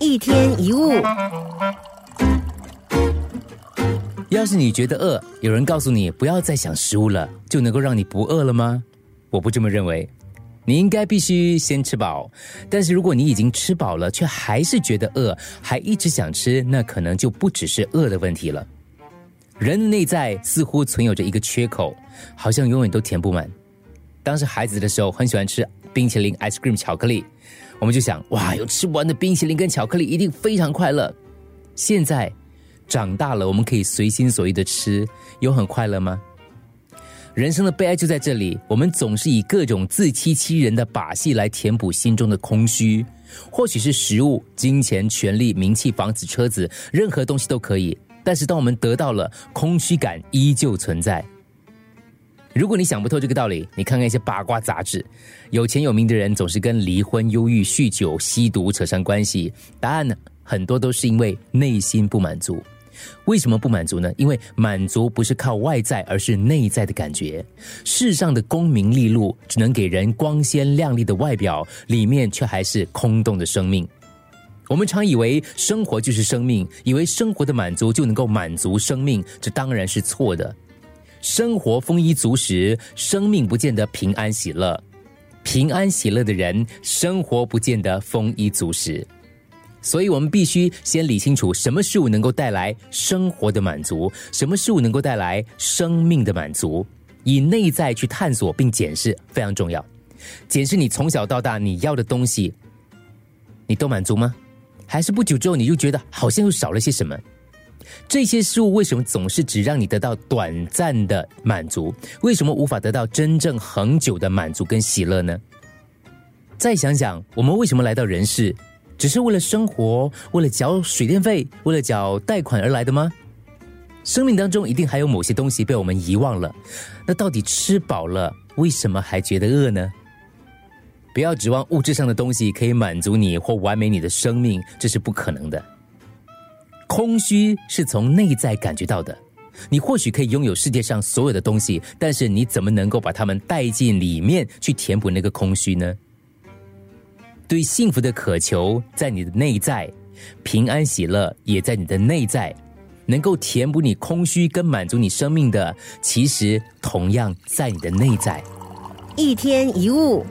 一天一物。要是你觉得饿，有人告诉你不要再想食物了，就能够让你不饿了吗？我不这么认为。你应该必须先吃饱，但是如果你已经吃饱了，却还是觉得饿，还一直想吃，那可能就不只是饿的问题了。人的内在似乎存有着一个缺口，好像永远都填不满。当时孩子的时候，很喜欢吃冰淇淋、ice cream、巧克力，我们就想，哇，有吃不完的冰淇淋跟巧克力，一定非常快乐。现在长大了，我们可以随心所欲的吃，有很快乐吗？人生的悲哀就在这里，我们总是以各种自欺欺人的把戏来填补心中的空虚，或许是食物、金钱、权力、名气、房子、车子，任何东西都可以。但是当我们得到了，空虚感依旧存在。如果你想不透这个道理，你看看一些八卦杂志，有钱有名的人总是跟离婚、忧郁、酗酒、吸毒扯上关系，答案呢，很多都是因为内心不满足。为什么不满足呢？因为满足不是靠外在，而是内在的感觉。世上的功名利禄只能给人光鲜亮丽的外表，里面却还是空洞的生命。我们常以为生活就是生命，以为生活的满足就能够满足生命，这当然是错的。生活丰衣足食，生命不见得平安喜乐；平安喜乐的人，生活不见得丰衣足食。所以，我们必须先理清楚什么事物能够带来生活的满足，什么事物能够带来生命的满足。以内在去探索并检视非常重要。检视你从小到大你要的东西，你都满足吗？还是不久之后你就觉得好像又少了些什么？这些事物为什么总是只让你得到短暂的满足？为什么无法得到真正恒久的满足跟喜乐呢？再想想，我们为什么来到人世？只是为了生活，为了缴水电费，为了缴贷款而来的吗？生命当中一定还有某些东西被我们遗忘了。那到底吃饱了，为什么还觉得饿呢？不要指望物质上的东西可以满足你或完美你的生命，这是不可能的。空虚是从内在感觉到的。你或许可以拥有世界上所有的东西，但是你怎么能够把它们带进里面去填补那个空虚呢？对幸福的渴求在你的内在，平安喜乐也在你的内在，能够填补你空虚跟满足你生命的，其实同样在你的内在。一天一物。